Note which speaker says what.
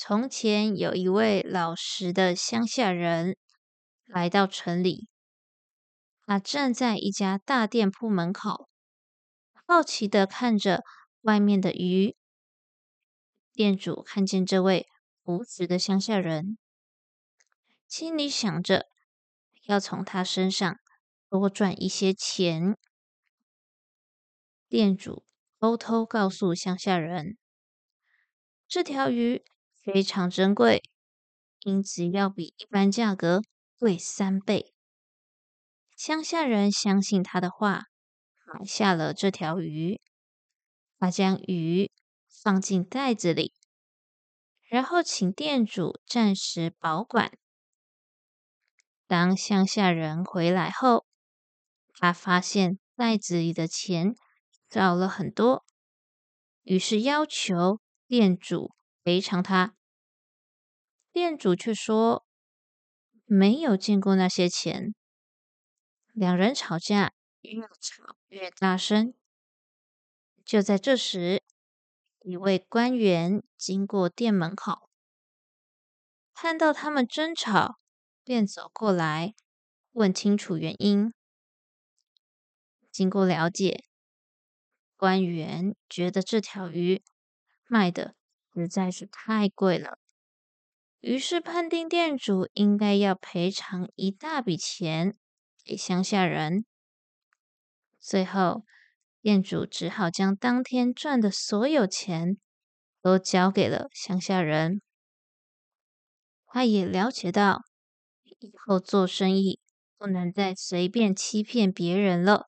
Speaker 1: 从前有一位老实的乡下人来到城里，他站在一家大店铺门口，好奇的看着外面的鱼。店主看见这位无职的乡下人，心里想着要从他身上多赚一些钱。店主偷偷告诉乡下人，这条鱼。非常珍贵，因此要比一般价格贵三倍。乡下人相信他的话，买下了这条鱼。他将鱼放进袋子里，然后请店主暂时保管。当乡下人回来后，他发现袋子里的钱少了很多，于是要求店主赔偿他。店主却说没有见过那些钱。两人吵架，越吵越大声。就在这时，一位官员经过店门口，看到他们争吵，便走过来问清楚原因。经过了解，官员觉得这条鱼卖的实在是太贵了。于是判定店主应该要赔偿一大笔钱给乡下人。最后，店主只好将当天赚的所有钱都交给了乡下人。他也了解到，以后做生意不能再随便欺骗别人了。